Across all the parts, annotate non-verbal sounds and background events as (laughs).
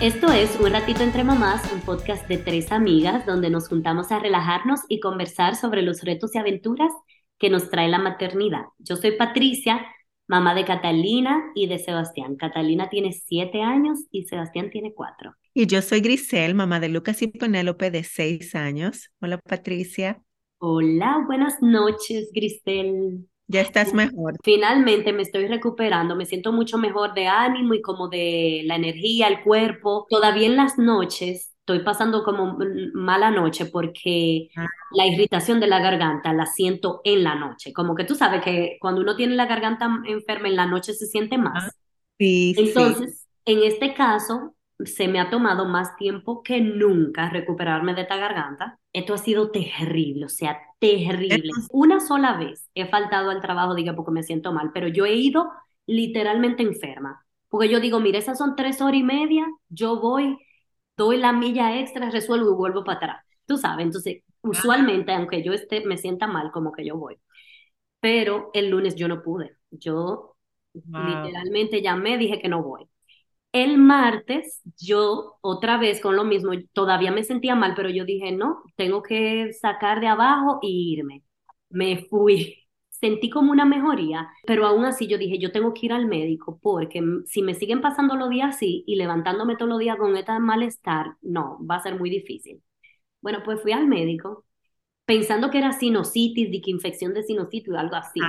Esto es Un Ratito entre Mamás, un podcast de tres amigas donde nos juntamos a relajarnos y conversar sobre los retos y aventuras que nos trae la maternidad. Yo soy Patricia, mamá de Catalina y de Sebastián. Catalina tiene siete años y Sebastián tiene cuatro. Y yo soy Grisel, mamá de Lucas y Penélope de seis años. Hola Patricia. Hola, buenas noches, Grisel. Ya estás mejor. Finalmente me estoy recuperando, me siento mucho mejor de ánimo y como de la energía, el cuerpo. Todavía en las noches estoy pasando como mala noche porque ah. la irritación de la garganta la siento en la noche. Como que tú sabes que cuando uno tiene la garganta enferma en la noche se siente más. Ah, sí, Entonces, en este caso, se me ha tomado más tiempo que nunca recuperarme de esta garganta. Esto ha sido terrible, o sea, terrible. Una sola vez he faltado al trabajo, diga, porque me siento mal, pero yo he ido literalmente enferma. Porque yo digo, mira, esas son tres horas y media, yo voy, doy la milla extra, resuelvo y vuelvo para atrás. Tú sabes, entonces, usualmente, aunque yo esté, me sienta mal, como que yo voy. Pero el lunes yo no pude. Yo literalmente llamé, dije que no voy. El martes yo otra vez con lo mismo, todavía me sentía mal, pero yo dije, no, tengo que sacar de abajo e irme. Me fui. (laughs) Sentí como una mejoría, pero aún así yo dije, yo tengo que ir al médico porque si me siguen pasando los días así y levantándome todos los días con este malestar, no, va a ser muy difícil. Bueno, pues fui al médico pensando que era sinusitis, de que infección de sinusitis o algo así.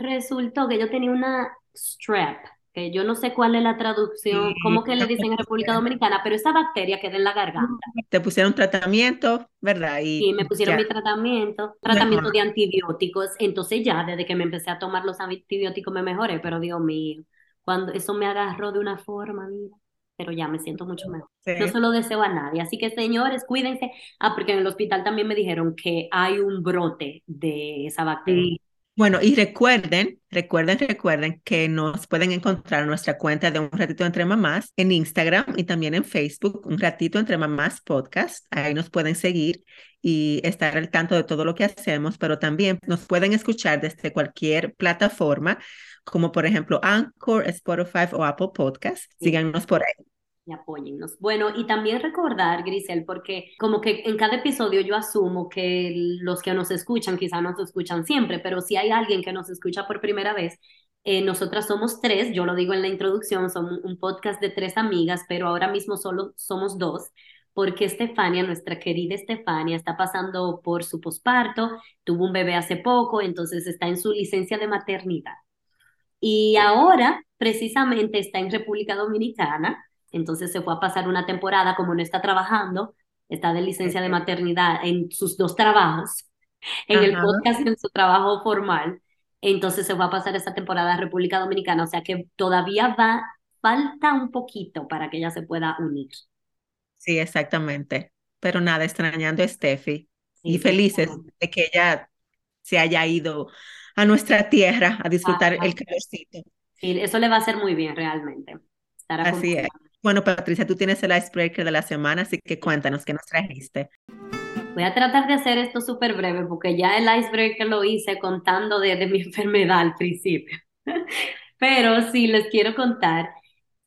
Resultó que yo tenía una strep, que yo no sé cuál es la traducción, cómo que le dicen en República (laughs) Dominicana, pero esa bacteria queda en la garganta. Te pusieron tratamiento, ¿verdad? Y sí, me pusieron mi tratamiento, tratamiento de antibióticos, entonces ya desde que me empecé a tomar los antibióticos me mejoré, pero Dios mío, cuando eso me agarró de una forma, mira, pero ya me siento mucho mejor. No se lo deseo a nadie, así que señores, cuídense. Ah, porque en el hospital también me dijeron que hay un brote de esa bacteria. Bueno, y recuerden, recuerden, recuerden que nos pueden encontrar nuestra cuenta de Un Ratito Entre Mamás en Instagram y también en Facebook, Un Ratito Entre Mamás Podcast. Ahí nos pueden seguir y estar al tanto de todo lo que hacemos, pero también nos pueden escuchar desde cualquier plataforma, como por ejemplo Anchor, Spotify o Apple Podcast. Síganos por ahí y apóyennos. Bueno, y también recordar, Grisel, porque como que en cada episodio yo asumo que los que nos escuchan quizá nos escuchan siempre, pero si hay alguien que nos escucha por primera vez, eh, nosotras somos tres, yo lo digo en la introducción, somos un podcast de tres amigas, pero ahora mismo solo somos dos, porque Estefania, nuestra querida Estefania, está pasando por su posparto, tuvo un bebé hace poco, entonces está en su licencia de maternidad. Y ahora, precisamente, está en República Dominicana entonces se fue a pasar una temporada, como no está trabajando, está de licencia de maternidad en sus dos trabajos, en el podcast y en su trabajo formal. Entonces se fue a pasar esta temporada a República Dominicana, o sea que todavía va, falta un poquito para que ella se pueda unir. Sí, exactamente. Pero nada, extrañando a Steffi y felices de que ella se haya ido a nuestra tierra a disfrutar el calorcito. Sí, eso le va a hacer muy bien realmente. Así es. Bueno, Patricia, tú tienes el icebreaker de la semana, así que cuéntanos qué nos trajiste. Voy a tratar de hacer esto súper breve porque ya el icebreaker lo hice contando de, de mi (laughs) enfermedad al principio. (laughs) Pero sí, les quiero contar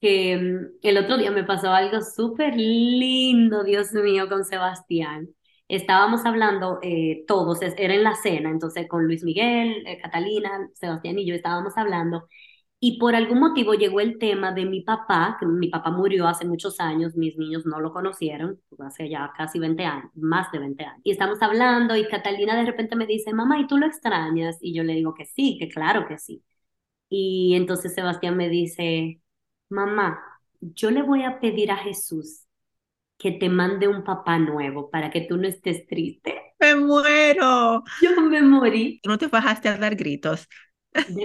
que mm, el otro día me pasó algo súper lindo, Dios mío, con Sebastián. Estábamos hablando eh, todos, era en la cena, entonces con Luis Miguel, eh, Catalina, Sebastián y yo estábamos hablando y por algún motivo llegó el tema de mi papá, que mi papá murió hace muchos años, mis niños no lo conocieron, hace ya casi 20 años, más de 20 años. Y estamos hablando y Catalina de repente me dice, mamá, ¿y tú lo extrañas? Y yo le digo que sí, que claro que sí. Y entonces Sebastián me dice, mamá, yo le voy a pedir a Jesús que te mande un papá nuevo para que tú no estés triste. Me muero. Yo me morí. no te bajaste a dar gritos.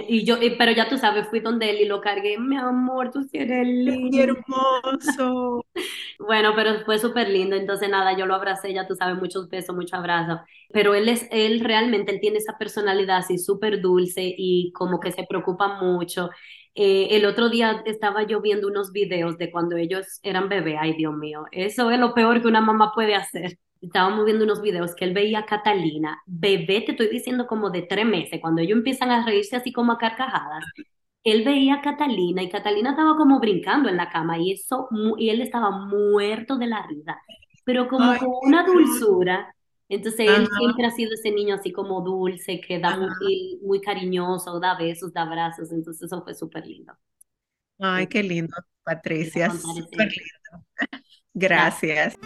Y yo, pero ya tú sabes, fui donde él y lo cargué, mi amor, tú sí eres lindo. hermoso. (laughs) bueno, pero fue súper lindo, entonces nada, yo lo abracé, ya tú sabes, muchos besos, mucho abrazo. Pero él es, él realmente, él tiene esa personalidad así súper dulce y como que se preocupa mucho. Eh, el otro día estaba yo viendo unos videos de cuando ellos eran bebé, ay Dios mío, eso es lo peor que una mamá puede hacer estábamos viendo unos videos que él veía a Catalina, bebé, te estoy diciendo como de tres meses, cuando ellos empiezan a reírse así como a carcajadas, él veía a Catalina y Catalina estaba como brincando en la cama y, eso, y él estaba muerto de la risa, pero como con una dulzura. Entonces él siempre ha sido ese niño así como dulce, que da muy, muy cariñoso, da besos, da abrazos, entonces eso fue súper lindo. Ay, qué lindo, Patricia, súper lindo. (laughs) Gracias.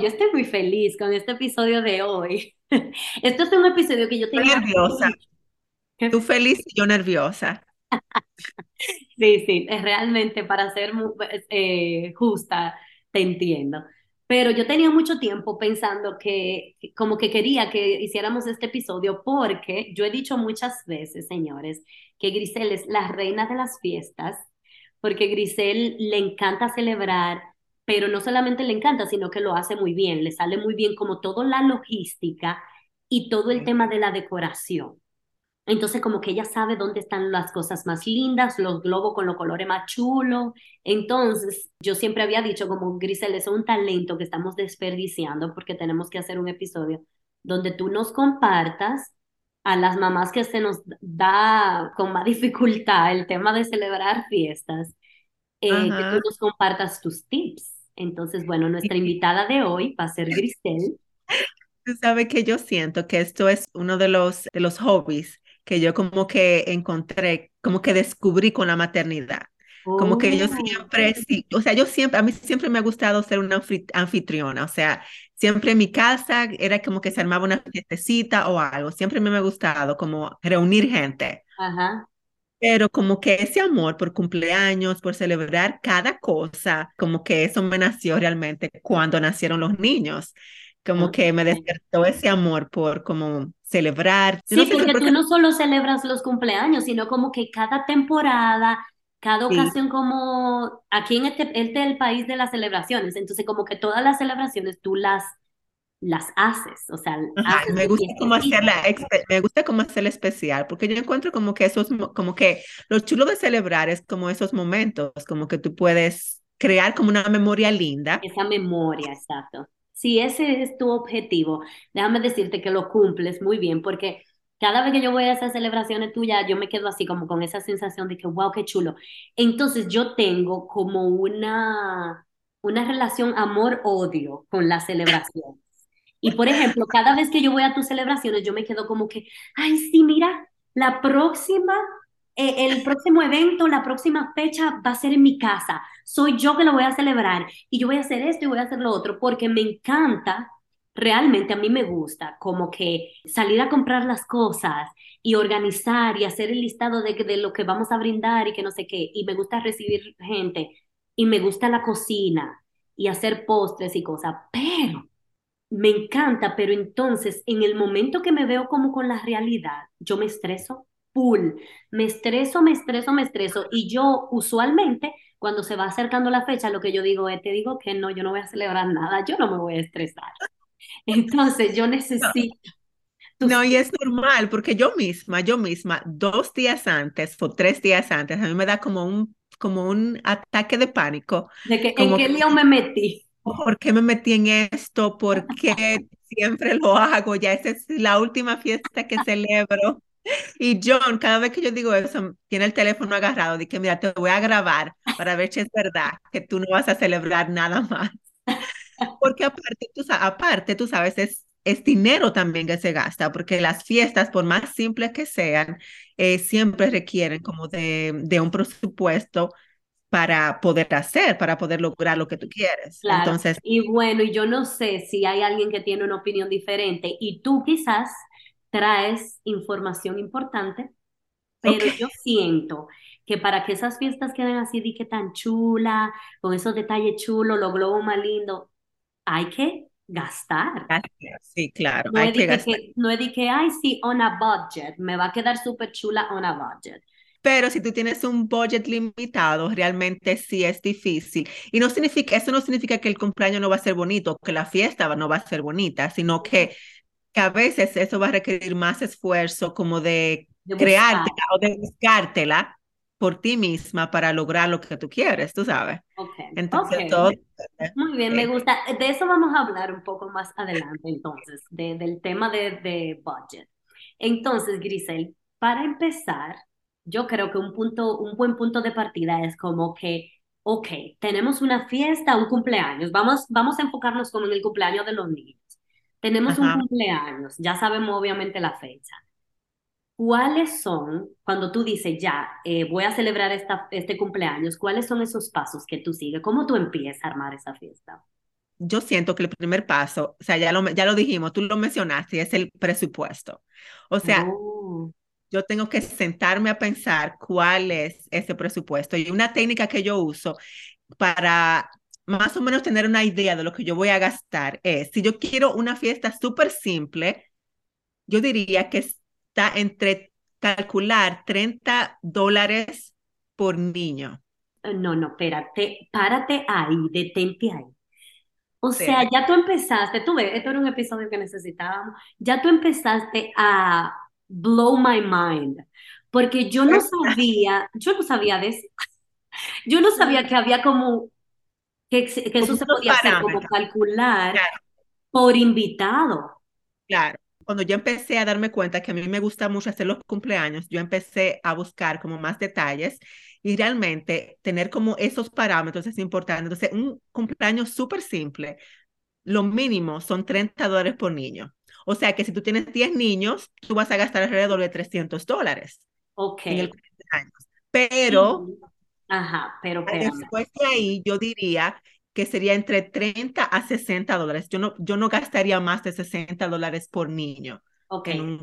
Yo estoy muy feliz con este episodio de hoy. (laughs) Este es un episodio que yo tenía... Nerviosa. Tú feliz y yo nerviosa. (laughs) Sí, sí, realmente para ser eh, justa, te entiendo. Pero yo tenía mucho tiempo pensando que como que quería que hiciéramos este episodio porque yo he dicho muchas veces, señores, que Grisel es la reina de las fiestas, porque Grisel le encanta celebrar, pero no solamente le encanta, sino que lo hace muy bien, le sale muy bien como toda la logística y todo el tema de la decoración. Entonces, como que ella sabe dónde están las cosas más lindas, los globos con los colores más chulos. Entonces, yo siempre había dicho, como Grisel, es un talento que estamos desperdiciando porque tenemos que hacer un episodio donde tú nos compartas a las mamás que se nos da con más dificultad el tema de celebrar fiestas, eh, que tú nos compartas tus tips. Entonces, bueno, nuestra invitada de hoy va a ser Grisel. Tú sabes que yo siento que esto es uno de los, de los hobbies que yo como que encontré, como que descubrí con la maternidad. Como que yo oh. siempre, sí, o sea, yo siempre, a mí siempre me ha gustado ser una anfitriona, o sea, siempre en mi casa era como que se armaba una fiestecita o algo, siempre me ha gustado como reunir gente. Ajá. Pero como que ese amor por cumpleaños, por celebrar cada cosa, como que eso me nació realmente cuando nacieron los niños como que me despertó ese amor por como celebrar. Sí, porque tú no solo celebras los cumpleaños, sino como que cada temporada, cada ocasión como aquí en este, este es el país de las celebraciones, entonces como que todas las celebraciones tú las las haces, o sea, me gusta como hacerla, me gusta como hacerla especial, porque yo encuentro como que esos, como que lo chulo de celebrar es como esos momentos, como que tú puedes crear como una memoria linda. Esa memoria, exacto si ese es tu objetivo, déjame decirte que lo cumples muy bien, porque cada vez que yo voy a esas celebraciones tuyas, yo me quedo así como con esa sensación de que, wow, qué chulo. Entonces yo tengo como una, una relación amor-odio con las celebraciones. Y por ejemplo, cada vez que yo voy a tus celebraciones, yo me quedo como que, ay, sí, mira, la próxima eh, el próximo evento, la próxima fecha va a ser en mi casa. Soy yo que lo voy a celebrar y yo voy a hacer esto y voy a hacer lo otro porque me encanta, realmente a mí me gusta como que salir a comprar las cosas y organizar y hacer el listado de, de lo que vamos a brindar y que no sé qué. Y me gusta recibir gente y me gusta la cocina y hacer postres y cosas, pero me encanta, pero entonces en el momento que me veo como con la realidad, yo me estreso me estreso, me estreso, me estreso. Y yo usualmente, cuando se va acercando la fecha, lo que yo digo es, te digo que no, yo no voy a celebrar nada, yo no me voy a estresar. (laughs) Entonces yo necesito... No, y es normal, porque yo misma, yo misma, dos días antes o tres días antes, a mí me da como un, como un ataque de pánico. De que, ¿En qué lío me metí? ¿Por qué me metí en esto? ¿Por qué siempre lo hago? Ya esa es la última fiesta que celebro. Y John, cada vez que yo digo eso, tiene el teléfono agarrado, dice, mira, te voy a grabar para ver si es verdad que tú no vas a celebrar nada más. Porque aparte, tú, sabes, es, es dinero también que se gasta, porque las fiestas, por más simples que sean, eh, siempre requieren como de, de, un presupuesto para poder hacer, para poder lograr lo que tú quieres. Entonces, y bueno, y yo no sé si hay alguien que tiene una opinión diferente y tú quizás traes información importante, pero yo siento que para que esas fiestas queden así, di que tan chula, con esos detalles chulos, los globos más lindos, hay que gastar. Sí, claro, no hay que gastar. no es de que, ay, sí, on a budget, me va a quedar súper chula on a budget. Pero si tú tienes un budget limitado, realmente sí es difícil. Y no significa, eso no significa que el cumpleaños no va a ser bonito, que la fiesta no va a ser bonita, sino que que a veces eso va a requerir más esfuerzo como de, crearte o de buscártela por ti misma para lograr lo que tú quieres, tú sabes. Okay. Entonces, todo... Muy bien, me gusta. De eso vamos a hablar un poco más adelante, entonces, de, del tema de, de budget. Entonces, Grisel, para empezar, yo creo que un punto, un buen punto de partida es como que, ok, tenemos una fiesta, un cumpleaños, vamos, vamos a enfocarnos como en el cumpleaños de los niños. Tenemos un Ajá. cumpleaños, ya sabemos obviamente la fecha. ¿Cuáles son, cuando tú dices, ya, eh, voy a celebrar esta, este cumpleaños, cuáles son esos pasos que tú sigues? ¿Cómo tú empiezas a armar esa fiesta? Yo siento que el primer paso, o sea, ya lo, ya lo dijimos, tú lo mencionaste, es el presupuesto. O sea, Oh, yo tengo que sentarme a pensar cuál es ese presupuesto. Y una técnica que yo uso para más o menos tener una idea de lo que yo voy a gastar es, si yo quiero una fiesta súper simple, yo diría que está entre calcular 30 dólares por niño. no, no, espérate, párate ahí, detente ahí. O sea, ya tú empezaste, tú ves, esto era un episodio que necesitábamos, ya tú empezaste a blow my mind, porque yo no sabía, yo no sabía de eso, (laughs) yo no sabía que había como, que, que eso se podía hacer, como calcular Claro, por invitado. claro. Cuando yo empecé a darme cuenta que a mí me gusta mucho hacer los cumpleaños, yo empecé a buscar como más detalles y realmente tener como esos parámetros es importante. Entonces, un cumpleaños súper simple, lo mínimo son 30 dólares por niño. O sea que si tú tienes 10 niños, tú vas a gastar alrededor de 300 dólares Ok, en el cumpleaños. Pero ajá, pero espérame, después de ahí, yo diría que sería entre 30 a 60 dólares. Yo no, yo no gastaría más de 60 dólares por niño ok. en un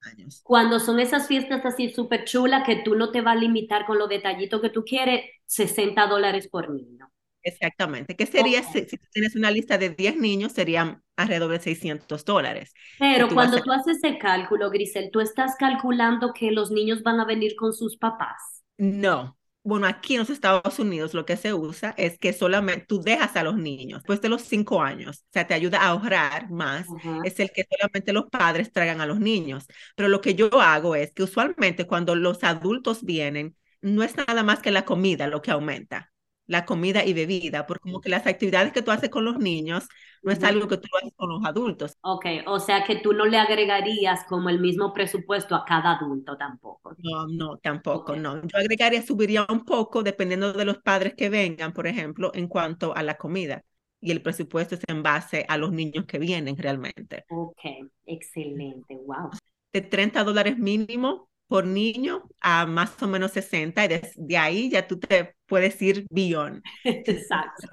cumpleaños. Cuando son esas fiestas así súper chulas que tú no te vas a limitar con los detallitos que tú quieres, 60 dólares por niño. Exactamente. ¿Qué sería Ok. si, tienes una lista de 10 niños? Serían alrededor de 600 dólares. Pero tú cuando a... tú haces ese cálculo, Grisel, tú estás calculando que los niños van a venir con sus papás. No. Bueno, aquí en los Estados Unidos lo que se usa es que solamente tú dejas a los niños después de los cinco años, o sea, te ayuda a ahorrar más, es el que solamente los padres traigan a los niños. Pero lo que yo hago es que usualmente cuando los adultos vienen, no es nada más que la comida lo que aumenta, la comida y bebida, porque como que las actividades que tú haces con los niños no es algo que tú haces con los adultos. Ok, o sea que tú no le agregarías como el mismo presupuesto a cada adulto tampoco. No, no, tampoco, no. Yo agregaría, subiría un poco dependiendo de los padres que vengan, por ejemplo, en cuanto a la comida. Y el presupuesto es en base a los niños que vienen realmente. ok, excelente, wow. De 30 dólares mínimo por niño a más o menos 60 y de, de ahí ya tú te puedes ir beyond. (laughs) Exacto.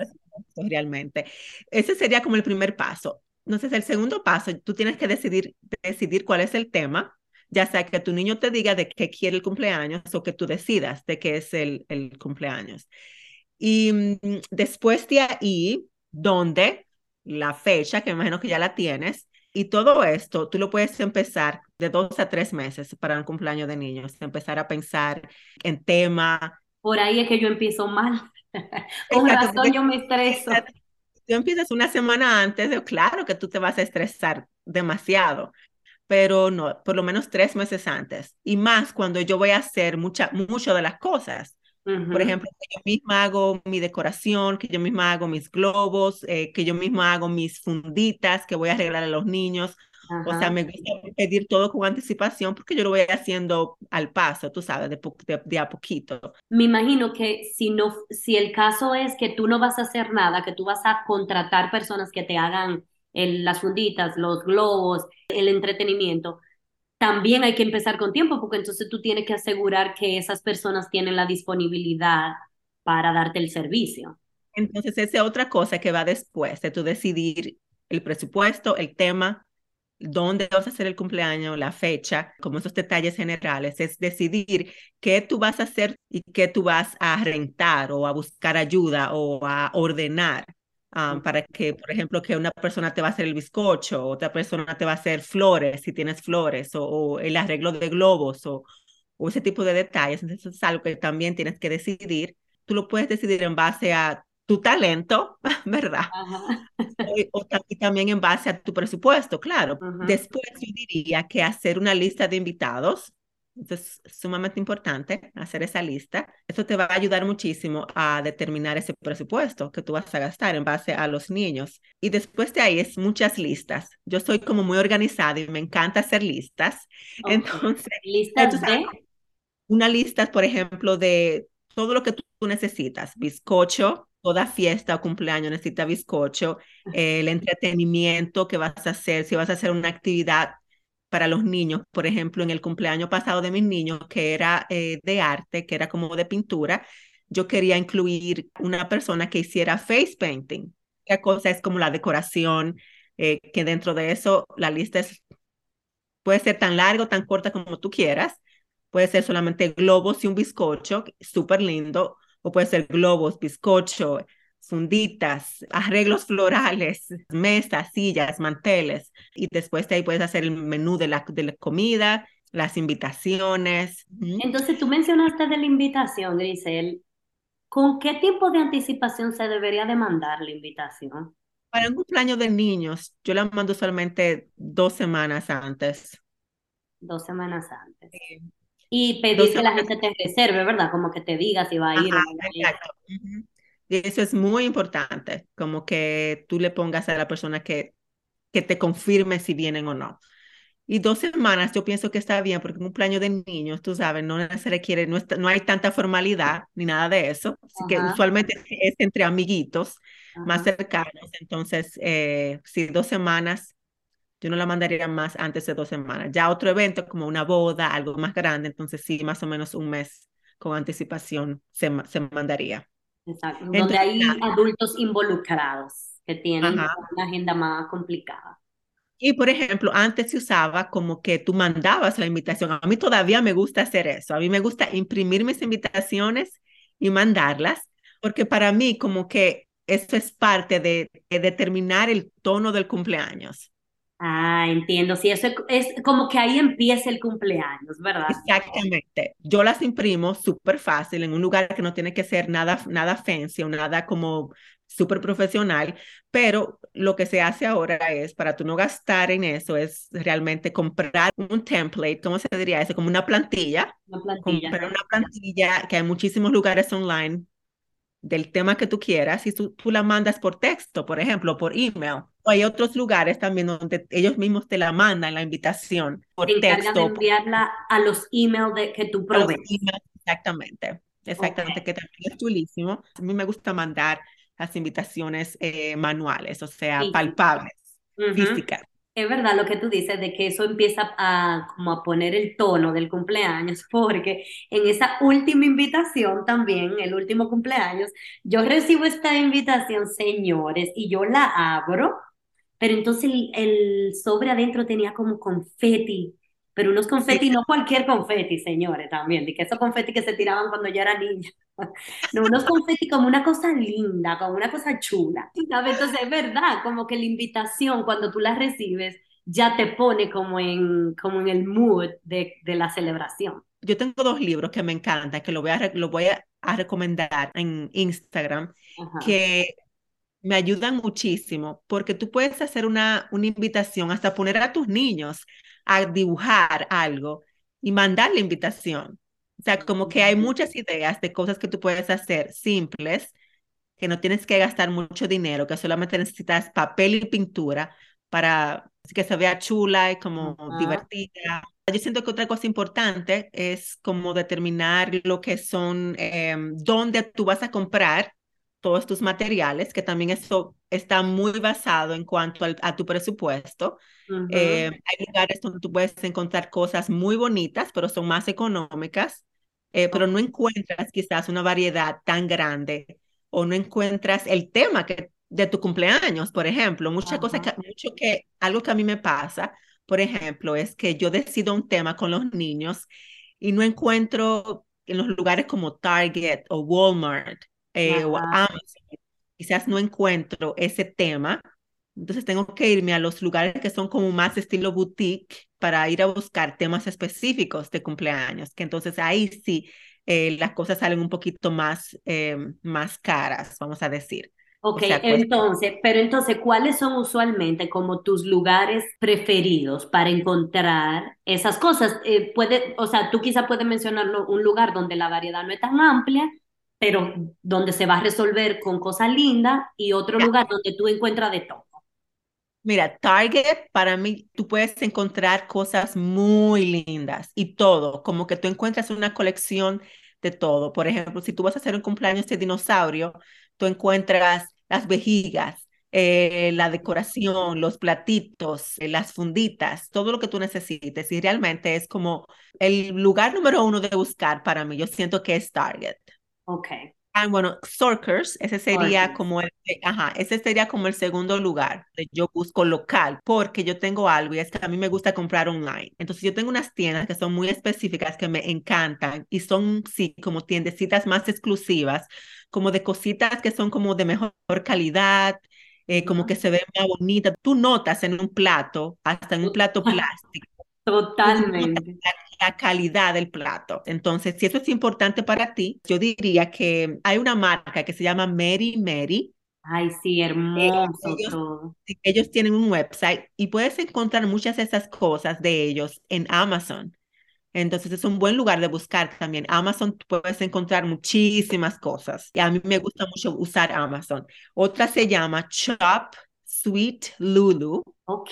realmente. Ese sería como el primer paso. Entonces, el segundo paso, tú tienes que decidir, decidir cuál es el tema, ya sea que tu niño te diga de qué quiere el cumpleaños o que tú decidas de qué es el, el cumpleaños. Y mm, después de ahí, ¿dónde? La fecha, que me imagino que ya la tienes. Y todo esto, tú lo puedes empezar de dos a tres meses para un cumpleaños de niños, empezar a pensar en tema. Por ahí es que yo empiezo mal. (laughs) Con Exacto, razón yo me estreso. tú empiezas una semana antes, de, claro que tú te vas a estresar demasiado, pero no, por lo menos tres meses antes. Y más cuando yo voy a hacer mucha, mucho de las cosas. Por ejemplo, que yo misma hago mi decoración, que yo misma hago mis globos, eh, que yo misma hago mis funditas que voy a regalar a los niños. O sea, Ajá. me gusta pedir todo con anticipación porque yo lo voy haciendo al paso, tú sabes, de, de, de a poquito. Me imagino que si no, si el caso es que tú no vas a hacer nada, que tú vas a contratar personas que te hagan el- las funditas, los globos, el entretenimiento, también hay que empezar con tiempo, porque entonces tú tienes que asegurar que esas personas tienen la disponibilidad para darte el servicio. Entonces, esa es otra cosa que va después de tú decidir el presupuesto, el tema, dónde vas a hacer el cumpleaños, la fecha, como esos detalles generales, es decidir qué tú vas a hacer y qué tú vas a rentar o a buscar ayuda o a ordenar. um, para que, por ejemplo, que una persona te va a hacer el bizcocho, otra persona te va a hacer flores, si tienes flores, o, o el arreglo de globos, o, o ese tipo de detalles. Entonces, eso es algo que también tienes que decidir. Tú lo puedes decidir en base a tu talento, (laughs) ¿verdad? Ajá. O, y también en base a tu presupuesto, claro. Después yo diría que hacer una lista de invitados, es sumamente importante, hacer esa lista. Eso te va a ayudar muchísimo a determinar ese presupuesto que tú vas a gastar en base a los niños. Y después de ahí es muchas listas. Yo soy como muy organizada y me encanta hacer listas. Ok. Entonces, ¿Listas de? una lista, por ejemplo, de todo lo que tú necesitas, bizcocho, toda fiesta o cumpleaños necesita bizcocho, el entretenimiento que vas a hacer, si vas a hacer una actividad para los niños, por ejemplo, en el cumpleaños pasado de mis niños, que era eh, de arte, que era como de pintura, yo quería incluir una persona que hiciera face painting. La cosa es como la decoración, eh, que dentro de eso la lista es, puede ser tan larga o tan corta como tú quieras. Puede ser solamente globos y un bizcocho, súper lindo, o puede ser globos, bizcocho, funditas, arreglos florales, mesas, sillas, manteles. Y después de ahí puedes hacer el menú de la, de la comida, las invitaciones. Entonces tú mencionaste de la invitación, Grisel. ¿Con qué tipo de anticipación se debería demandar la invitación? Para un cumpleaños de niños, yo la mando solamente dos semanas antes. Dos semanas antes. Y pedir que la gente te reserve, ¿verdad? Como que te diga si va a ir o no ir. Y eso es muy importante, como que tú le pongas a la persona que, que te confirme si vienen o no. Y dos semanas yo pienso que está bien, porque un cumpleaños de niños, tú sabes, no se requiere, no, no hay tanta formalidad ni nada de eso. Así que usualmente es entre amiguitos más cercanos. Entonces, eh, si dos semanas, yo no la mandaría más antes de dos semanas. Ya otro evento como una boda, algo más grande, entonces sí, más o menos un mes con anticipación se, se mandaría. Exacto, donde hay adultos involucrados que tienen una agenda más complicada. Y por ejemplo, antes se usaba como que tú mandabas la invitación. A mí todavía me gusta hacer eso. A mí me gusta imprimir mis invitaciones y mandarlas, porque para mí como que eso es parte de, determinar el tono del cumpleaños. Ah, entiendo. Sí, eso es, como que ahí empieza el cumpleaños, ¿verdad? Exactamente. Yo las imprimo súper fácil en un lugar que no tiene que ser nada, nada fancy o nada como súper profesional, pero lo que se hace ahora es, para tú no gastar en eso, es realmente comprar un template, ¿cómo se diría eso? Como una plantilla. Una plantilla. Comprar una plantilla que hay muchísimos lugares online del tema que tú quieras y tú, tú la mandas por texto, por ejemplo, por email. Hay otros lugares también donde ellos mismos te la mandan la invitación por texto. de enviarla a los emails de, que tú provees. Exactamente, exactamente, que también es chulísimo. A mí me gusta mandar las invitaciones eh, manuales, o sea, palpables, físicas. Es verdad lo que tú dices de que eso empieza a como a poner el tono del cumpleaños, (laughs) porque en esa última invitación también, el último cumpleaños, yo recibo esta invitación, señores, y yo la abro, pero entonces el, el sobre adentro tenía como confeti pero unos confeti, no cualquier confeti, señores, también, de que esos confeti que se tiraban cuando yo era niña. (laughs) No, unos confeti como una cosa linda, como una cosa chula. Entonces, es verdad, como que la invitación, cuando tú la recibes, ya te pone como en, como en el mood de, de la celebración. Yo tengo dos libros que me encantan, que lo voy a, lo voy a, recomendar en Instagram, que me ayudan muchísimo, porque tú puedes hacer una, una invitación, hasta poner a tus niños a dibujar algo y mandar la invitación. O sea, como que hay muchas ideas de cosas que tú puedes hacer simples, que no tienes que gastar mucho dinero, que solamente necesitas papel y pintura para que se vea chula y como divertida. Yo siento que otra cosa importante es como determinar lo que son, em, dónde tú vas a comprar todos tus materiales, que también eso está muy basado en cuanto a tu presupuesto. Eh, hay lugares donde tú puedes encontrar cosas muy bonitas, pero son más económicas, eh, pero no encuentras quizás una variedad tan grande o no encuentras el tema que, de tu cumpleaños, por ejemplo. Muchas cosas, que, mucho que, algo que a mí me pasa, por ejemplo, es que yo decido un tema con los niños y no encuentro en los lugares como Target o Walmart eh, o Amazon, quizás no encuentro ese tema, entonces tengo que irme a los lugares que son como más estilo boutique para ir a buscar temas específicos de cumpleaños, que entonces ahí sí eh, las cosas salen un poquito más, eh, más caras, vamos a decir. Ok, entonces, pero entonces, ¿cuáles son usualmente como tus lugares preferidos para encontrar esas cosas? puede, o sea, tú quizás puedes mencionar un lugar donde la variedad no es tan amplia, pero donde se va a resolver con cosas lindas y otro lugar donde tú encuentras de todo. Mira, Target, para mí, tú puedes encontrar cosas muy lindas y todo, como que tú encuentras una colección de todo. Por ejemplo, si tú vas a hacer un cumpleaños de dinosaurio, tú encuentras las vejigas, eh, la decoración, los platitos, eh, las funditas, todo lo que tú necesites. Y realmente es como el lugar número uno de buscar para mí. Yo siento que es Target. Ok. Ah, bueno, Sorkers, ese sería como el, ajá, ese sería como el segundo lugar. Yo busco local porque yo tengo algo y es que a mí me gusta comprar online. Entonces yo tengo unas tiendas que son muy específicas que me encantan y son, sí, como tiendecitas más exclusivas, como de cositas que son como de mejor calidad, eh, como que se ven más bonitas. Tú notas en un plato, hasta en un plato (laughs) plástico. Totalmente la calidad del plato. Entonces, si eso es importante para ti, yo diría que hay una marca que se llama Mary Mary. Ay, sí, hermoso todo. Ellos tienen un website y puedes encontrar muchas de esas cosas de ellos en Amazon. Entonces es un buen lugar de buscar también. Amazon puedes encontrar muchísimas cosas. Y a mí me gusta mucho usar Amazon. Otra se llama Shop Sweet Lulu. Ok.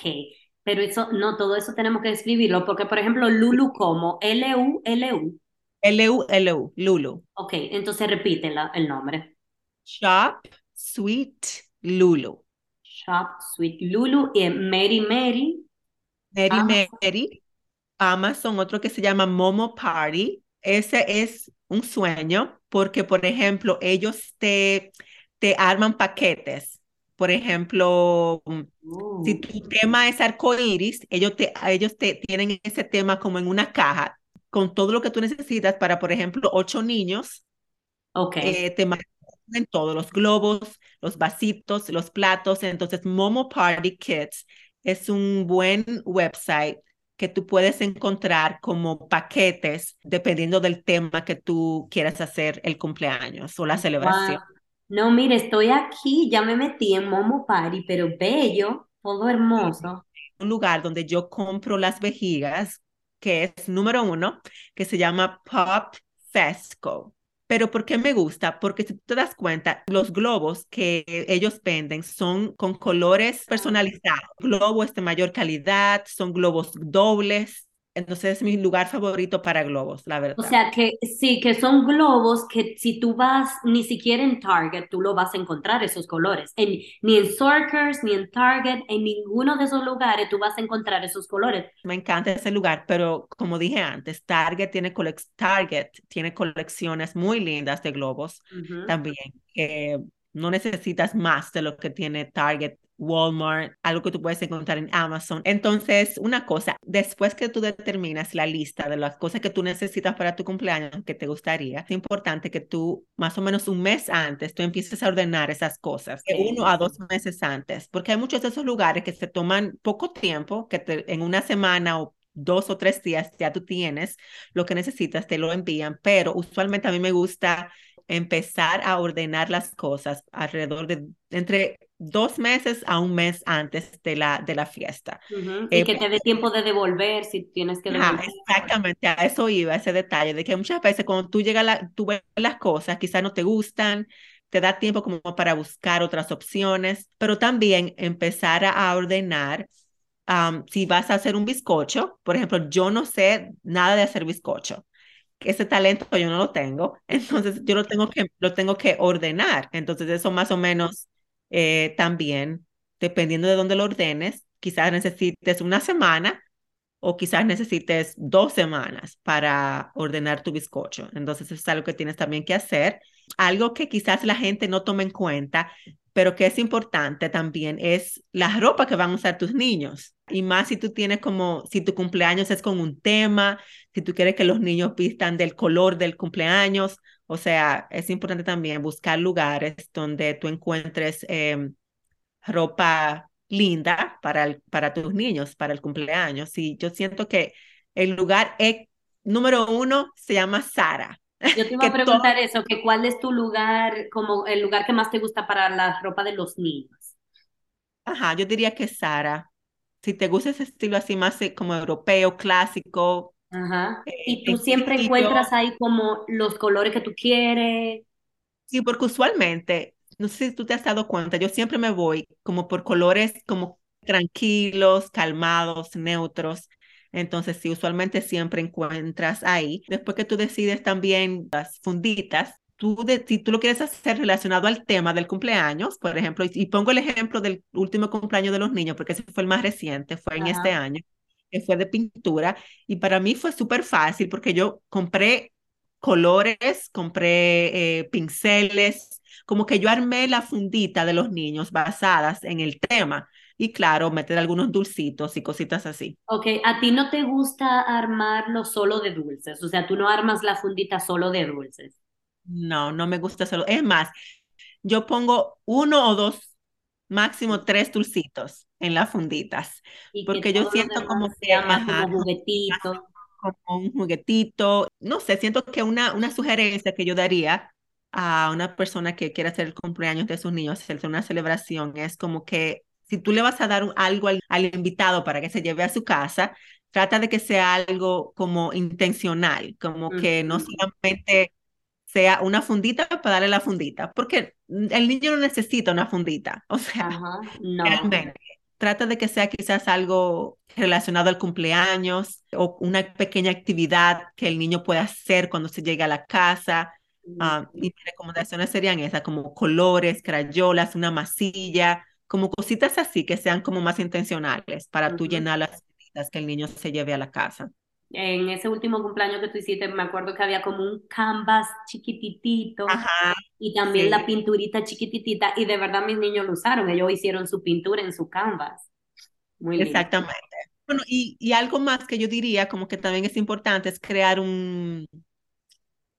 Pero eso, no, todo eso tenemos que escribirlo, porque por ejemplo, Lulu como, L-U-L-U. L-U-L-U, Lulu. Ok, entonces repite el nombre. Shop Sweet Lulu. Shop Sweet Lulu y Mary Mary. Mary Mary. Amazon, otro que se llama Momo Party. Ese es un sueño porque, por ejemplo, ellos te, te arman paquetes por ejemplo, si tu tema es arcoíris, ellos te, ellos te tienen ese tema como en una caja con todo lo que tú necesitas para, por ejemplo, ocho niños. Ok. Eh, te mandan todos los globos, los vasitos, los platos. Entonces, Momo Party Kits es un buen website que tú puedes encontrar como paquetes dependiendo del tema que tú quieras hacer el cumpleaños o la celebración. No, mire, estoy aquí, ya me metí en Momo Party, pero bello, todo hermoso. Un lugar donde yo compro las vejigas, que es número uno, que se llama Pop Fesco. Pero ¿por qué me gusta? Porque si te das cuenta, los globos que ellos venden son con colores personalizados. Globos de mayor calidad, son globos dobles, entonces es mi lugar favorito para globos, la verdad. O sea que sí, que son globos que si tú vas ni siquiera en Target, tú lo vas a encontrar esos colores. En, ni en Sorkers, ni en Target, en ninguno de esos lugares tú vas a encontrar esos colores. Me encanta ese lugar, pero como dije antes, Target tiene, Target tiene colecciones muy lindas de globos también. no necesitas más de lo que tiene Target Walmart, algo que tú puedes encontrar en Amazon. Entonces, una cosa, después que tú determinas la lista de las cosas que tú necesitas para tu cumpleaños que te gustaría, es importante que tú más o menos un mes antes tú empieces a ordenar esas cosas, uno a dos meses antes, porque hay muchos de esos lugares que se toman poco tiempo, que en una semana o dos o tres días ya tú tienes lo que necesitas, te lo envían, pero usualmente a mí me gusta empezar a ordenar las cosas alrededor de entre dos meses a un mes antes de la, de la fiesta. y eh, que te dé tiempo de devolver si tienes que devolver. exactamente, a eso iba ese detalle, de que muchas veces cuando tú llegas, la, tú ves las cosas, quizás no te gustan, te da tiempo como para buscar otras opciones, pero también empezar a ordenar si vas a hacer un bizcocho, por ejemplo, yo no sé nada de hacer bizcocho ese talento yo no lo tengo, (laughs) entonces yo lo tengo que, lo tengo que ordenar. Entonces eso más o menos eh, también, dependiendo de dónde lo ordenes, quizás necesites una semana o quizás necesites dos semanas para ordenar tu bizcocho. Entonces es algo que tienes también que hacer. Algo que quizás la gente no tome en cuenta, pero que es importante también es la ropa que van a usar tus niños. Y más si tú tienes como, si tu cumpleaños es con un tema, si tú quieres que los niños vistan del color del cumpleaños, o sea, es importante también buscar lugares donde tú encuentres em, ropa linda para, para tus niños, para el cumpleaños. Y yo siento que el lugar e, número uno se llama Sara. Yo te (laughs) iba a preguntar eso, que cuál es tu lugar, como el lugar que más te gusta para la ropa de los niños. Ajá, yo diría que Sara. Si te gusta ese estilo así más eh, como europeo, clásico. Ajá. Eh, y tú siempre encuentras ahí como los colores que tú quieres. Sí, porque usualmente, no sé si tú te has dado cuenta, yo siempre me voy como por colores como tranquilos, calmados, neutros. Entonces, sí, usualmente siempre encuentras ahí. Después que tú decides también las funditas, tú de, si tú lo quieres hacer relacionado al tema del cumpleaños, por ejemplo, y, pongo el ejemplo del último cumpleaños de los niños, porque ese fue el más reciente, fue en este año, que fue de pintura, y para mí fue súper fácil porque yo compré colores, compré eh, pinceles, como que yo armé la fundita de los niños basadas en el tema. Y claro, meter algunos dulcitos y cositas así. Ok, ¿a ti no te gusta armarlo solo de dulces? O sea, tú no armas la fundita solo de dulces. No, no me gusta solo. Es más, yo pongo uno o dos, máximo tres dulcitos en las funditas, porque yo siento como que más como juguetito. Como un juguetito. No sé, siento que una, una sugerencia que yo daría a una persona que quiera hacer el cumpleaños de sus niños, hacerse una celebración, es como que si tú le vas a dar algo al, invitado para que se lleve a su casa, trata de que sea algo como intencional, como que no solamente sea una fundita para darle la fundita, porque el niño no necesita una fundita, o sea, no. trata de que sea quizás algo relacionado al cumpleaños o una pequeña actividad que el niño pueda hacer cuando se llegue a la casa. Ah, y mis recomendaciones serían esas, como colores, crayolas, una masilla, como cositas así que sean como más intencionales para tú llenar las funditas que el niño se lleve a la casa en ese último cumpleaños que tú hiciste, me acuerdo que había como un canvas chiquititito y también la pinturita chiquititita y de verdad mis niños lo usaron, ellos hicieron su pintura en su canvas. Muy Exactamente. Bueno, y, y, algo más que yo diría como que también es importante es crear un,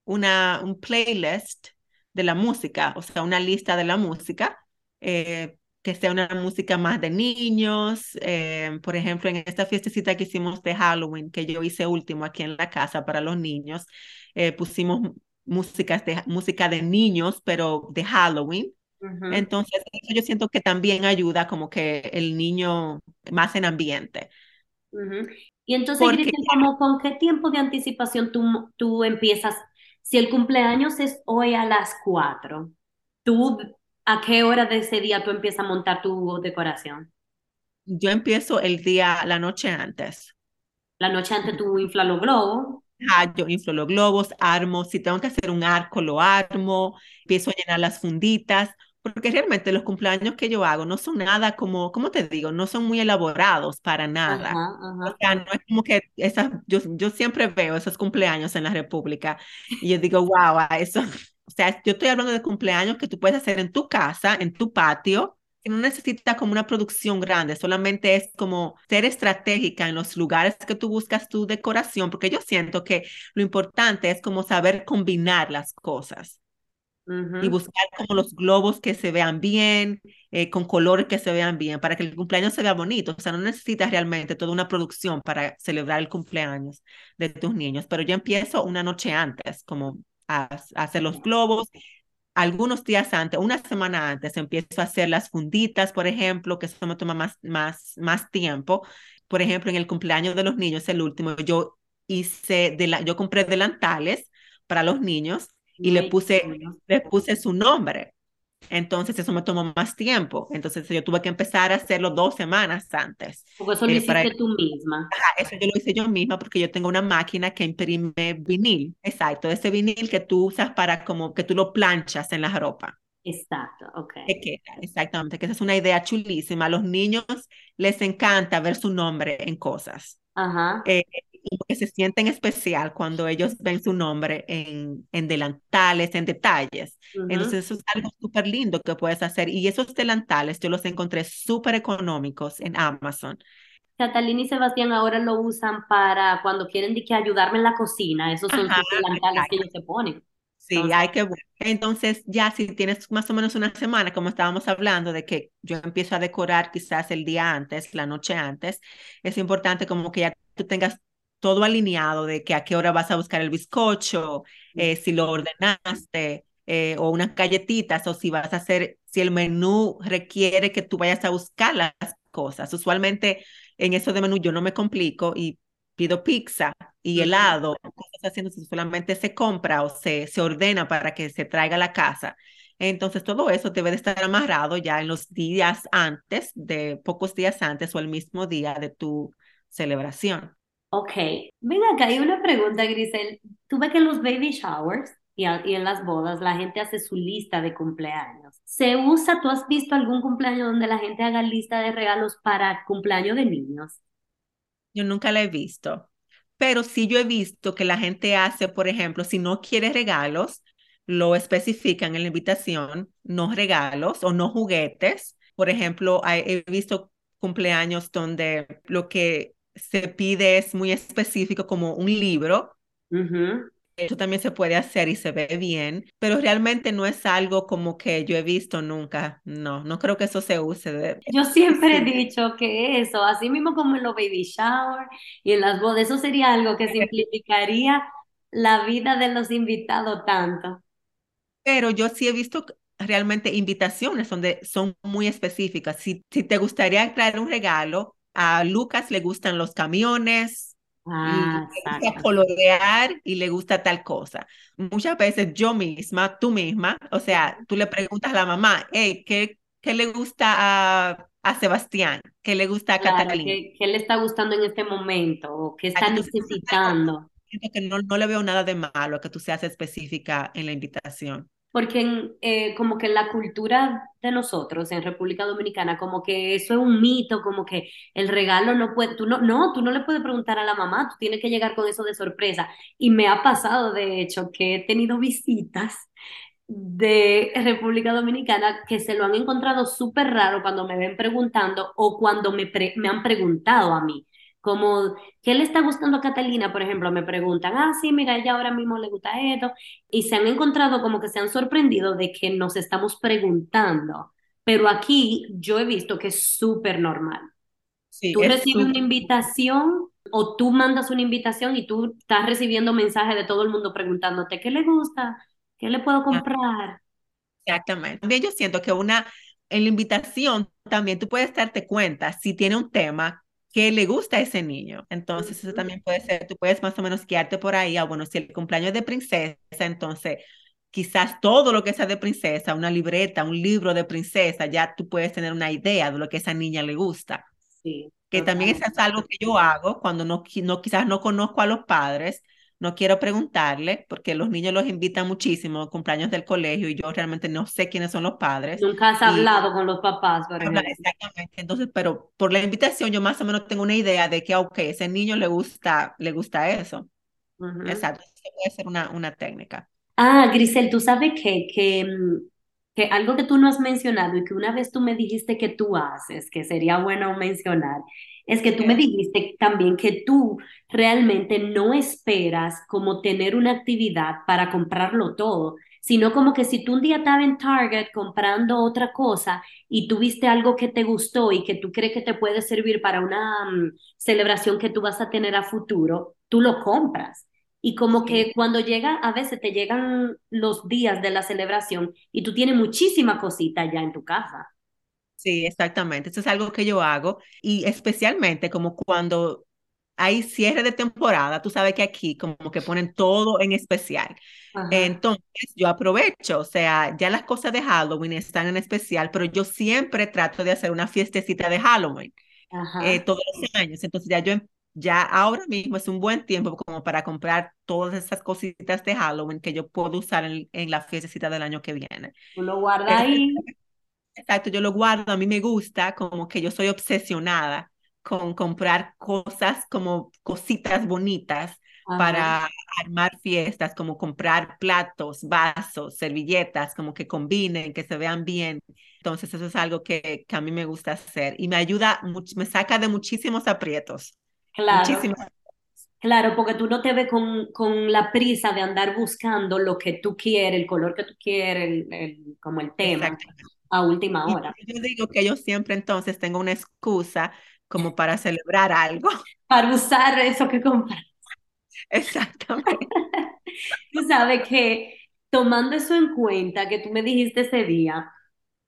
una, un playlist de la música, o sea, una lista de la música. Eh, que sea una música más de niños. Eh, por ejemplo, en esta fiestecita que hicimos de Halloween, que yo hice último aquí en la casa para los niños, eh, pusimos músicas de, música de niños, pero de Halloween. Entonces, yo siento que también ayuda como que el niño más en ambiente. Y entonces, ¿con qué tiempo de anticipación tú, tú empiezas? Si el cumpleaños es hoy a las 4, tú ¿A qué hora de ese día tú empiezas a montar tu decoración? Yo empiezo el día, la noche antes. La noche antes tú inflas los globos. Ah, yo inflo los globos, armo, si tengo que hacer un arco, lo armo, empiezo a llenar las funditas, porque realmente los cumpleaños que yo hago no son nada como, ¿cómo te digo? No son muy elaborados para nada. O sea, no es como que esas, yo, yo siempre veo esos cumpleaños en la República y yo digo, wow, eso o sea, yo estoy hablando de cumpleaños que tú puedes hacer en tu casa, en tu patio, que no necesita como una producción grande, solamente es como ser estratégica en los lugares que tú buscas tu decoración, porque yo siento que lo importante es como saber combinar las cosas. Y buscar como los globos que se vean bien, eh, con colores que se vean bien, para que el cumpleaños se vea bonito. O sea, no necesitas realmente toda una producción para celebrar el cumpleaños de tus niños, pero yo empiezo una noche antes, como a, hacer los globos. Algunos días antes, una semana antes, empiezo a hacer las funditas, por ejemplo, que eso me toma más, más, más tiempo. Por ejemplo, en el cumpleaños de los niños, el último, yo hice, de la, yo compré delantales para los niños y le puse, le puse su nombre. Entonces eso me tomó más tiempo. Entonces yo tuve que empezar a hacerlo dos semanas antes. Porque eso lo eh, hiciste tú misma. eso yo lo hice yo misma porque yo tengo una máquina que imprime vinil. Exacto, ese vinil que tú usas para como que tú lo planchas en la ropa. Exacto, ok. exactamente, que esa es una idea chulísima. A los niños les encanta ver su nombre en cosas. Ajá. Eh, que se sienten especial cuando ellos ven su nombre en, en delantales, en detalles. Entonces, eso es algo súper lindo que puedes hacer. Y esos delantales yo los encontré súper económicos en Amazon. Catalina y Sebastián ahora lo usan para cuando quieren que ayudarme en la cocina. Esos son sus delantales que ellos se ponen. Sí, hay que Entonces, ya si tienes más o menos una semana, como estábamos hablando, de que yo empiezo a decorar quizás el día antes, la noche antes, es importante como que ya tú tengas todo alineado de que a qué hora vas a buscar el bizcocho, eh, si lo ordenaste, eh, o unas galletitas, o si vas a hacer, si el menú requiere que tú vayas a buscar las cosas. Usualmente en eso de menú yo no me complico y pido pizza y helado, cosas haciendo, solamente se compra o se, se ordena para que se traiga a la casa. Entonces todo eso debe de estar amarrado ya en los días antes, de pocos días antes o el mismo día de tu celebración. Ok, venga acá, hay una pregunta, Grisel. Tú ves que en los baby showers y, y en las bodas la gente hace su lista de cumpleaños. ¿Se usa, tú has visto algún cumpleaños donde la gente haga lista de regalos para cumpleaños de niños? Yo nunca la he visto, pero sí yo he visto que la gente hace, por ejemplo, si no quiere regalos, lo especifican en la invitación, no regalos o no juguetes. Por ejemplo, he visto cumpleaños donde lo que se pide es muy específico como un libro. Eso también se puede hacer y se ve bien, pero realmente no es algo como que yo he visto nunca. No, no creo que eso se use. Yo siempre he dicho que eso, así mismo como en los baby shower y en las bodas, eso sería algo que simplificaría la vida de los invitados tanto. Pero yo sí he visto realmente invitaciones donde son muy específicas. Si, si te gustaría traer un regalo, a Lucas le gustan los camiones, ah, y le gusta colorear y le gusta tal cosa. Muchas veces yo misma, tú misma, o sea, tú le preguntas a la mamá, hey, ¿qué, qué le gusta a, a Sebastián? ¿Qué le gusta a Catalina? ¿qué, le está gustando en este momento? ¿O qué está necesitando? Que no, no le veo nada de malo que tú seas específica en la invitación porque eh, como que en la cultura de nosotros en República Dominicana, como que eso es un mito, como que el regalo no puede, tú no, no, tú no le puedes preguntar a la mamá, tú tienes que llegar con eso de sorpresa. Y me ha pasado, de hecho, que he tenido visitas de República Dominicana que se lo han encontrado súper raro cuando me ven preguntando o cuando me, me han preguntado a mí como, ¿qué le está gustando a Catalina? Por ejemplo, me preguntan, ah, sí, mira, ella ahora mismo le gusta esto, y se han encontrado como que se han sorprendido de que nos estamos preguntando, pero aquí yo he visto que es súper normal. Sí, tú recibes una invitación o tú mandas una invitación y tú estás recibiendo mensajes de todo el mundo preguntándote, ¿qué le gusta? ¿Qué le puedo comprar? Exactamente. También yo siento que una, en la invitación también tú puedes darte cuenta si tiene un tema que le gusta a ese niño. Entonces, eso también puede ser, tú puedes más o menos guiarte por ahí, ah, bueno, si el cumpleaños es de princesa, entonces quizás todo lo que sea de princesa, una libreta, un libro de princesa, ya tú puedes tener una idea de lo que a esa niña le gusta. Sí. Que también es algo que yo hago cuando no, no, quizás no conozco a los padres, no quiero preguntarle porque los niños los invitan muchísimo a cumpleaños del colegio y yo realmente no sé quiénes son los padres. Nunca has hablado con los papás, por Exactamente. Entonces, pero por la invitación yo más o menos tengo una idea de que, ok, ese niño le gusta, le gusta eso. Exacto. puede ser una, una técnica. Ah, Grisel, tú sabes que, que, que algo que tú no has mencionado y que una vez tú me dijiste que tú haces, que sería bueno mencionar, es que tú me dijiste también que tú realmente no esperas como tener una actividad para comprarlo todo, sino como que si tú un día estabas en Target comprando otra cosa y tuviste algo que te gustó y que tú crees que te puede servir para una mm, celebración que tú vas a tener a futuro, tú lo compras. Y como que cuando llega, a veces te llegan los días de la celebración y tú tienes muchísima cosita ya en tu casa. Sí, exactamente. Eso es algo que yo hago y especialmente como cuando hay cierre de temporada, tú sabes que aquí como que ponen todo en especial. Entonces yo aprovecho, o sea, ya las cosas de Halloween están en especial, pero yo siempre trato de hacer una fiestecita de Halloween eh, todos los años. Entonces ya yo em, ya ahora mismo es un buen tiempo como para comprar todas esas cositas de Halloween que yo puedo usar en, en la fiestecita del año que viene. Uno guarda ahí. Exacto, yo lo guardo, a mí me gusta, como que yo soy obsesionada con comprar cosas como cositas bonitas para armar fiestas, como comprar platos, vasos, servilletas, como que combinen, que se vean bien. Entonces eso es algo que, que a mí me gusta hacer y me ayuda, me saca de muchísimos aprietos. Claro. Claro, porque tú no te ves con, con, la prisa de andar buscando lo que tú quieres, el color que tú quieres, el, como el tema a última hora. yo digo que yo siempre entonces tengo una excusa como (laughs) para celebrar algo. Para usar eso que compras. Exactamente. (laughs) tú sabes que tomando eso en cuenta, que tú me dijiste ese día,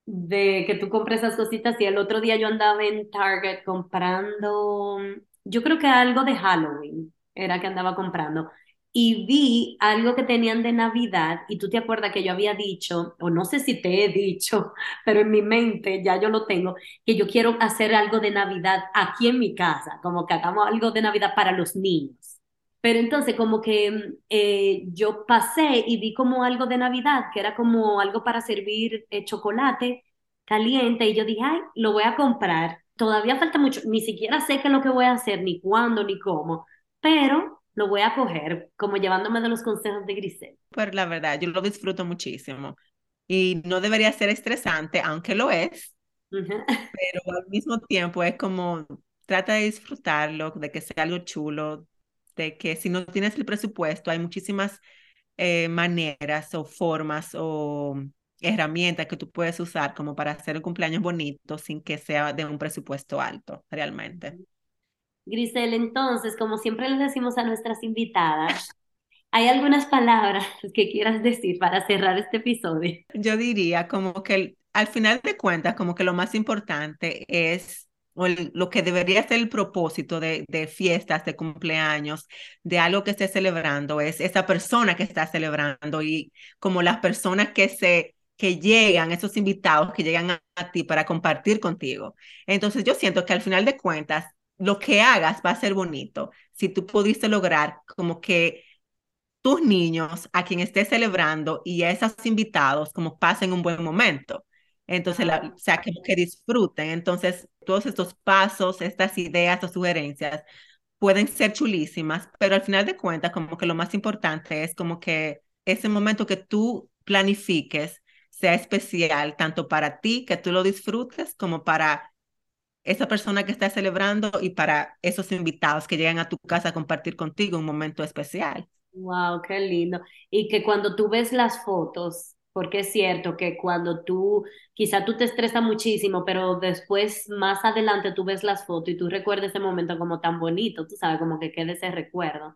de que tú compras esas cositas y el otro día yo andaba en Target comprando, yo creo que algo de Halloween era que andaba comprando. Y vi algo que tenían de Navidad y tú te acuerdas que yo había dicho, o no sé si te he dicho, (laughs) pero en mi mente ya yo lo tengo, que yo quiero hacer algo de Navidad aquí en mi casa, como que hagamos algo de Navidad para los niños. Pero entonces como que eh, yo pasé y vi como algo de Navidad, que era como algo para servir eh, chocolate caliente y yo dije, ay, lo voy a comprar. Todavía falta mucho, ni siquiera sé qué es lo que voy a hacer, ni cuándo, ni cómo, pero lo voy a coger como llevándome de los consejos de Grisel. Pues la verdad, yo lo disfruto muchísimo y no debería ser estresante, aunque lo es, (laughs) pero al mismo tiempo es como trata de disfrutarlo, de que sea algo chulo, de que si no tienes el presupuesto, hay muchísimas eh, maneras o formas o herramientas que tú puedes usar como para hacer un cumpleaños bonito sin que sea de un presupuesto alto, realmente. Grisel, entonces, como siempre les decimos a nuestras invitadas, ¿hay algunas palabras (laughs) que quieras decir para cerrar este episodio? Yo diría como que al final de cuentas, como que lo más importante es o lo que debería ser el propósito de, fiestas, de cumpleaños, de algo que esté celebrando, es esa persona que está celebrando y como las personas que se que llegan, esos invitados que llegan a, a ti para compartir contigo. Entonces yo siento que al final de cuentas, lo que hagas va a ser bonito. Si tú pudiste lograr como que tus niños, a quien estés celebrando y a esos invitados, como pasen un buen momento. Entonces, la, o sea, que, que disfruten. Entonces, todos estos pasos, estas ideas o sugerencias pueden ser chulísimas, pero al final de cuentas, como que lo más importante es como que ese momento que tú planifiques sea especial, tanto para ti, que tú lo disfrutes, como para esa persona que está celebrando y para esos invitados que llegan a tu casa a compartir contigo un momento especial. Wow, qué lindo. Y que cuando tú ves las fotos, porque es cierto que cuando tú, quizá tú te estresas muchísimo, pero después, más adelante, tú ves las fotos y tú recuerdas ese momento como tan bonito, tú sabes, como que queda ese recuerdo.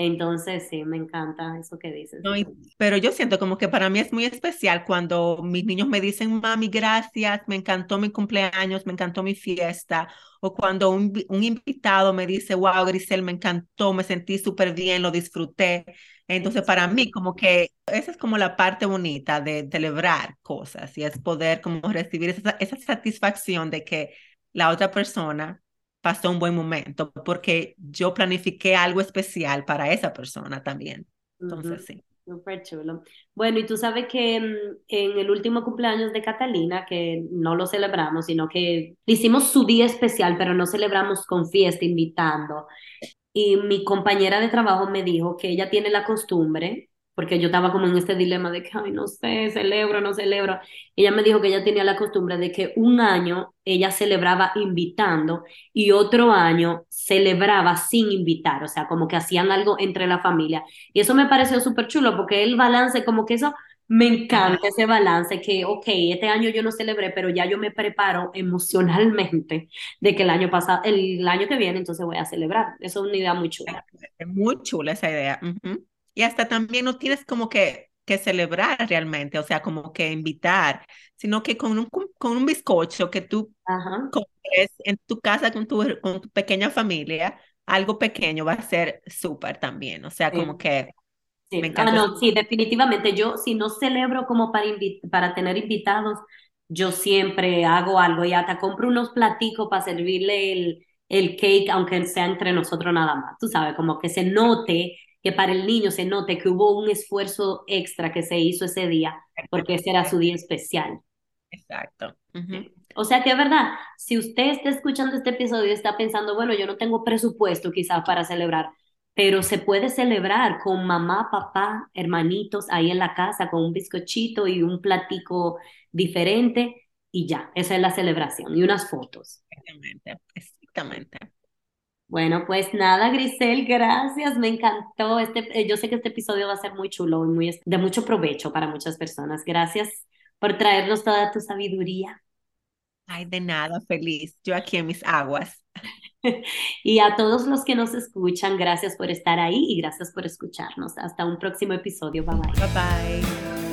Entonces, sí, me encanta eso que dices. No, pero yo siento como que para mí es muy especial cuando mis niños me dicen, mami, gracias, me encantó mi cumpleaños, me encantó mi fiesta. O cuando un, un invitado me dice, wow, Grisel, me encantó, me sentí súper bien, lo disfruté. Entonces, para mí, como que esa es como la parte bonita de celebrar cosas y es poder como recibir esa, esa satisfacción de que la otra persona pasó un buen momento porque yo planifiqué algo especial para esa persona también. Entonces, sí. Súper chulo. Bueno, y tú sabes que en el último cumpleaños de Catalina, que no lo celebramos, sino que hicimos su día especial, pero no celebramos con fiesta, invitando. Y mi compañera de trabajo me dijo que ella tiene la costumbre porque yo estaba como en este dilema de que, ay, no sé, celebro, no celebro. Ella me dijo que ella tenía la costumbre de que un año ella celebraba invitando y otro año celebraba sin invitar, o sea, como que hacían algo entre la familia. Y eso me pareció súper chulo porque el balance, como que eso, me encanta ese balance que, ok, este año yo no celebré, pero ya yo me preparo emocionalmente de que el año pasado, el año que viene, entonces voy a celebrar. Eso es una idea muy chula. Es muy chula esa idea. Y hasta también no tienes como que, que celebrar realmente, o sea, como que invitar, sino que con un, con un bizcocho que tú comes en tu casa con tu, con tu pequeña familia, algo pequeño va a ser súper también, o sea, como que... Sí. Me encanta. Ah, no, sí, definitivamente. Yo, si no celebro como para, para tener invitados, yo siempre hago algo y hasta compro unos platicos para servirle el, el cake, aunque sea entre nosotros nada más. Tú sabes, como que se note que para el niño se note que hubo un esfuerzo extra que se hizo ese día, porque ese era su día especial. Exacto. O sea que es verdad, si usted está escuchando este episodio y está pensando, bueno, yo no tengo presupuesto quizás para celebrar, pero se puede celebrar con mamá, papá, hermanitos ahí en la casa, con un bizcochito y un platico diferente y ya, esa es la celebración y unas fotos. Exactamente, exactamente. Bueno, pues nada, Grisel, gracias, me encantó. Este, eh, yo sé que este episodio va a ser muy chulo y muy, de mucho provecho para muchas personas. Gracias por traernos toda tu sabiduría. Ay, de nada, feliz. Yo aquí en mis aguas. (laughs) y a todos los que nos escuchan, gracias por estar ahí y gracias por escucharnos. Hasta un próximo episodio. Bye bye. Bye bye.